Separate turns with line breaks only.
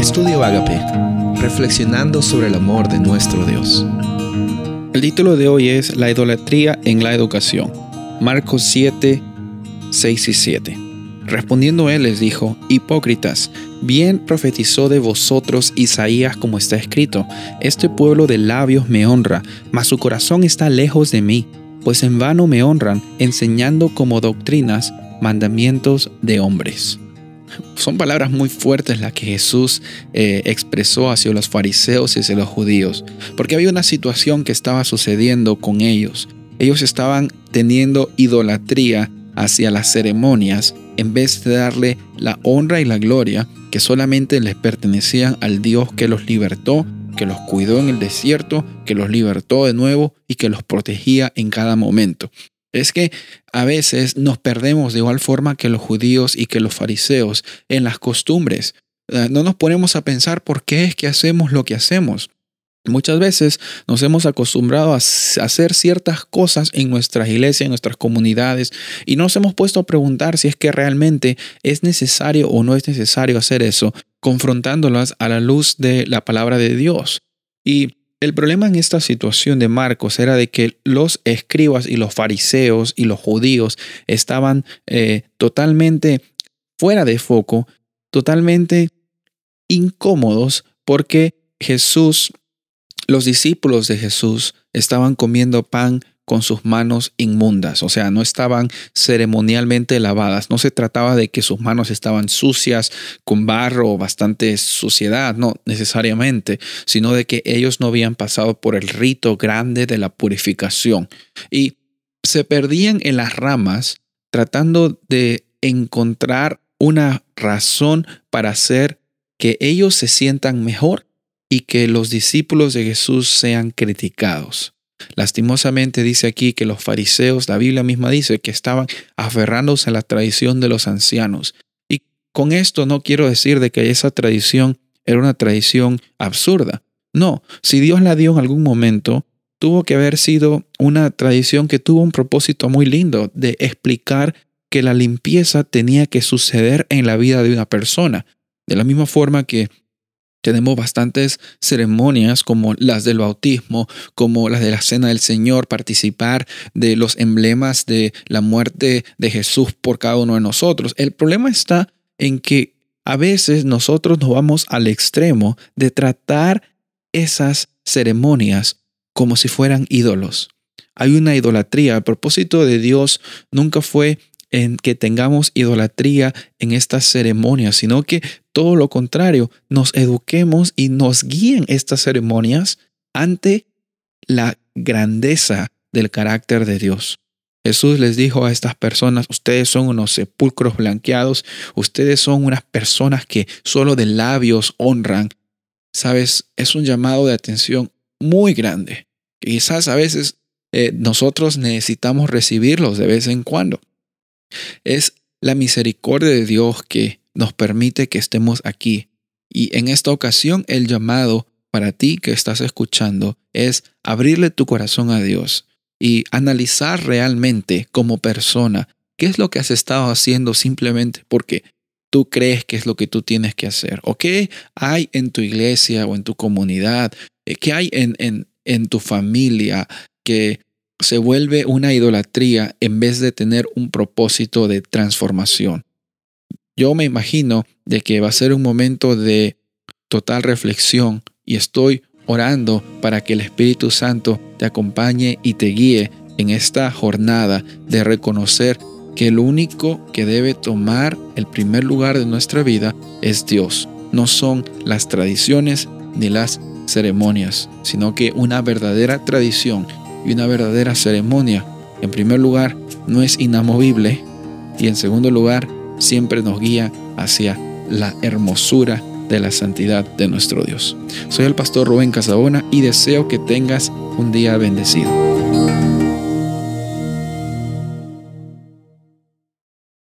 Estudio Agape, reflexionando sobre el amor de nuestro Dios.
El título de hoy es La idolatría en la educación. Marcos 7, 6 y 7. Respondiendo él les dijo, Hipócritas, bien profetizó de vosotros Isaías como está escrito, Este pueblo de labios me honra, mas su corazón está lejos de mí, pues en vano me honran, enseñando como doctrinas mandamientos de hombres. Son palabras muy fuertes las que Jesús eh, expresó hacia los fariseos y hacia los judíos, porque había una situación que estaba sucediendo con ellos. Ellos estaban teniendo idolatría hacia las ceremonias en vez de darle la honra y la gloria que solamente les pertenecían al Dios que los libertó, que los cuidó en el desierto, que los libertó de nuevo y que los protegía en cada momento. Es que a veces nos perdemos de igual forma que los judíos y que los fariseos en las costumbres. Eh, no nos ponemos a pensar por qué es que hacemos lo que hacemos. Muchas veces nos hemos acostumbrado a hacer ciertas cosas en nuestras iglesias, en nuestras comunidades, y nos hemos puesto a preguntar si es que realmente es necesario o no es necesario hacer eso, confrontándolas a la luz de la palabra de Dios. Y el problema en esta situación de Marcos era de que los escribas y los fariseos y los judíos estaban eh, totalmente fuera de foco, totalmente incómodos porque Jesús, los discípulos de Jesús estaban comiendo pan con sus manos inmundas, o sea, no estaban ceremonialmente lavadas, no se trataba de que sus manos estaban sucias con barro o bastante suciedad, no necesariamente, sino de que ellos no habían pasado por el rito grande de la purificación y se perdían en las ramas tratando de encontrar una razón para hacer que ellos se sientan mejor y que los discípulos de Jesús sean criticados. Lastimosamente dice aquí que los fariseos, la Biblia misma dice que estaban aferrándose a la tradición de los ancianos. Y con esto no quiero decir de que esa tradición era una tradición absurda. No, si Dios la dio en algún momento, tuvo que haber sido una tradición que tuvo un propósito muy lindo de explicar que la limpieza tenía que suceder en la vida de una persona. De la misma forma que tenemos bastantes ceremonias como las del bautismo, como las de la cena del Señor, participar de los emblemas de la muerte de Jesús por cada uno de nosotros. El problema está en que a veces nosotros nos vamos al extremo de tratar esas ceremonias como si fueran ídolos. Hay una idolatría. A propósito de Dios nunca fue en que tengamos idolatría en estas ceremonias, sino que todo lo contrario, nos eduquemos y nos guíen estas ceremonias ante la grandeza del carácter de Dios. Jesús les dijo a estas personas, ustedes son unos sepulcros blanqueados, ustedes son unas personas que solo de labios honran. Sabes, es un llamado de atención muy grande. Quizás a veces eh, nosotros necesitamos recibirlos de vez en cuando. Es la misericordia de Dios que nos permite que estemos aquí. Y en esta ocasión el llamado para ti que estás escuchando es abrirle tu corazón a Dios y analizar realmente como persona qué es lo que has estado haciendo simplemente porque tú crees que es lo que tú tienes que hacer o qué hay en tu iglesia o en tu comunidad, eh, qué hay en, en, en tu familia que se vuelve una idolatría en vez de tener un propósito de transformación. Yo me imagino de que va a ser un momento de total reflexión y estoy orando para que el Espíritu Santo te acompañe y te guíe en esta jornada de reconocer que el único que debe tomar el primer lugar de nuestra vida es Dios. No son las tradiciones ni las ceremonias, sino que una verdadera tradición y una verdadera ceremonia, en primer lugar, no es inamovible y en segundo lugar, siempre nos guía hacia la hermosura de la santidad de nuestro Dios. Soy el pastor Rubén Casabona y deseo que tengas un día bendecido.